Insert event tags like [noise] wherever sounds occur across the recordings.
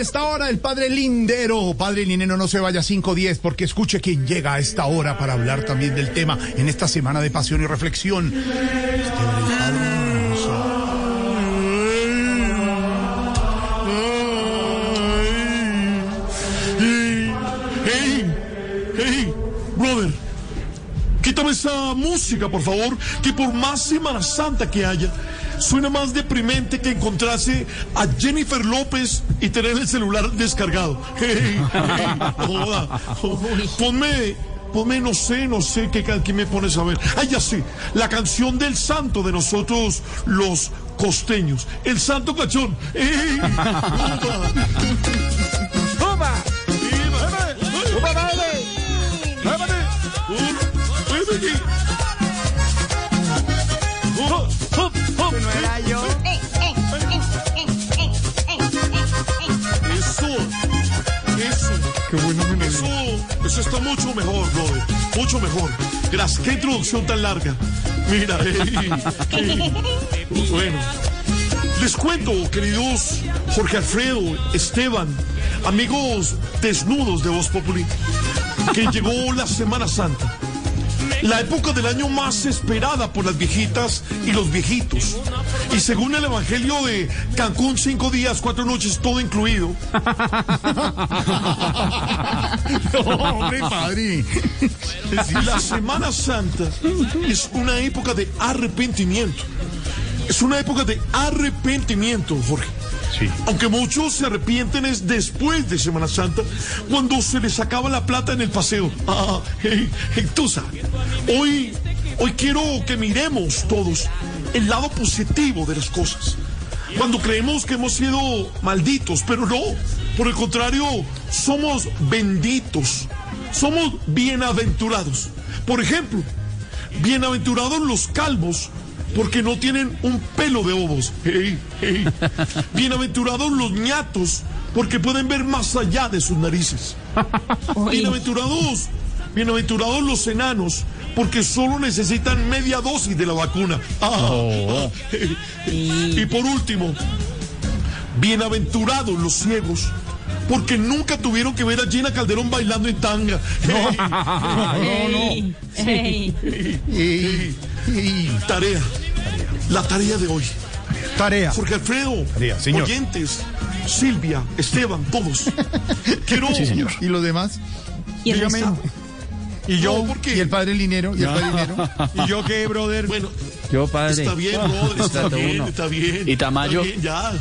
esta hora el padre Lindero. Padre Lindero, no se vaya 5-10 porque escuche quién llega a esta hora para hablar también del tema en esta semana de pasión y reflexión. Hey, hey, brother, quítame esa música, por favor, que por más Semana Santa que haya, suena más deprimente que encontrarse a Jennifer López y tener el celular descargado. Hey, [laughs] hey, joda. Ponme, ponme, no sé, no sé qué, qué me pones a ver. Ah, ya sé, la canción del santo de nosotros, los costeños. El santo cachón. Hey, [laughs] eso está mucho mejor, brother. Mucho mejor. Gracias. Qué introducción tan larga. Mira, ey, [laughs] ey. bueno. Les cuento, queridos Jorge Alfredo, Esteban, amigos desnudos de Voz Populi, que llegó la Semana Santa. La época del año más esperada por las viejitas y los viejitos. Y según el Evangelio de Cancún, cinco días, cuatro noches, todo incluido. [laughs] hombre, padre. La Semana Santa es una época de arrepentimiento. Es una época de arrepentimiento, Jorge. Aunque muchos se arrepienten es después de Semana Santa, cuando se les acaba la plata en el paseo. Ah, sabes. Hoy, hoy quiero que miremos todos el lado positivo de las cosas. Cuando creemos que hemos sido malditos, pero no. Por el contrario, somos benditos. Somos bienaventurados. Por ejemplo, bienaventurados los calvos porque no tienen un pelo de ovos. Hey, hey. Bienaventurados los ñatos, porque pueden ver más allá de sus narices. [laughs] Bienaventurados, bienaventurados los enanos, porque solo necesitan media dosis de la vacuna. Ah, ah, hey. Y por último, bienaventurados los ciegos. Porque nunca tuvieron que ver a Gina Calderón bailando en tanga. Hey, [laughs] Ey, Ey, tarea. La tarea de hoy. Tarea. Jorge Alfredo, Tarea, señor. oyentes, Silvia, Esteban, todos. [laughs] Quiero. ¿Y los demás? ¿Y el Dígame. resto? ¿Y yo? No, ¿por qué? ¿Y el padre Linero? ¿Y el padre Linero? [laughs] ¿Y yo qué, brother? Bueno, Yo, padre. está bien, [laughs] brother, está bien, uno. está bien. ¿Y Tamayo? Está bien, ya.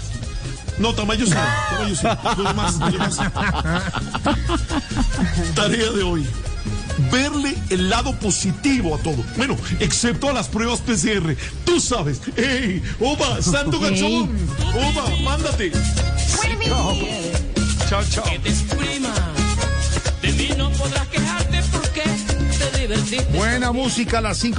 No, Tamayo sí. Tamayo sí. Los demás, los demás. Tarea de hoy. Verle el lado positivo a todo. Bueno, excepto a las pruebas PCR. Tú sabes. ¡Ey! ¡Oba! ¡Santo gachón! ¡Oba! ¡Mándate! Chao, chao. te exprima. De mí no podrás quejarte porque te divertiste. Buena música a las 5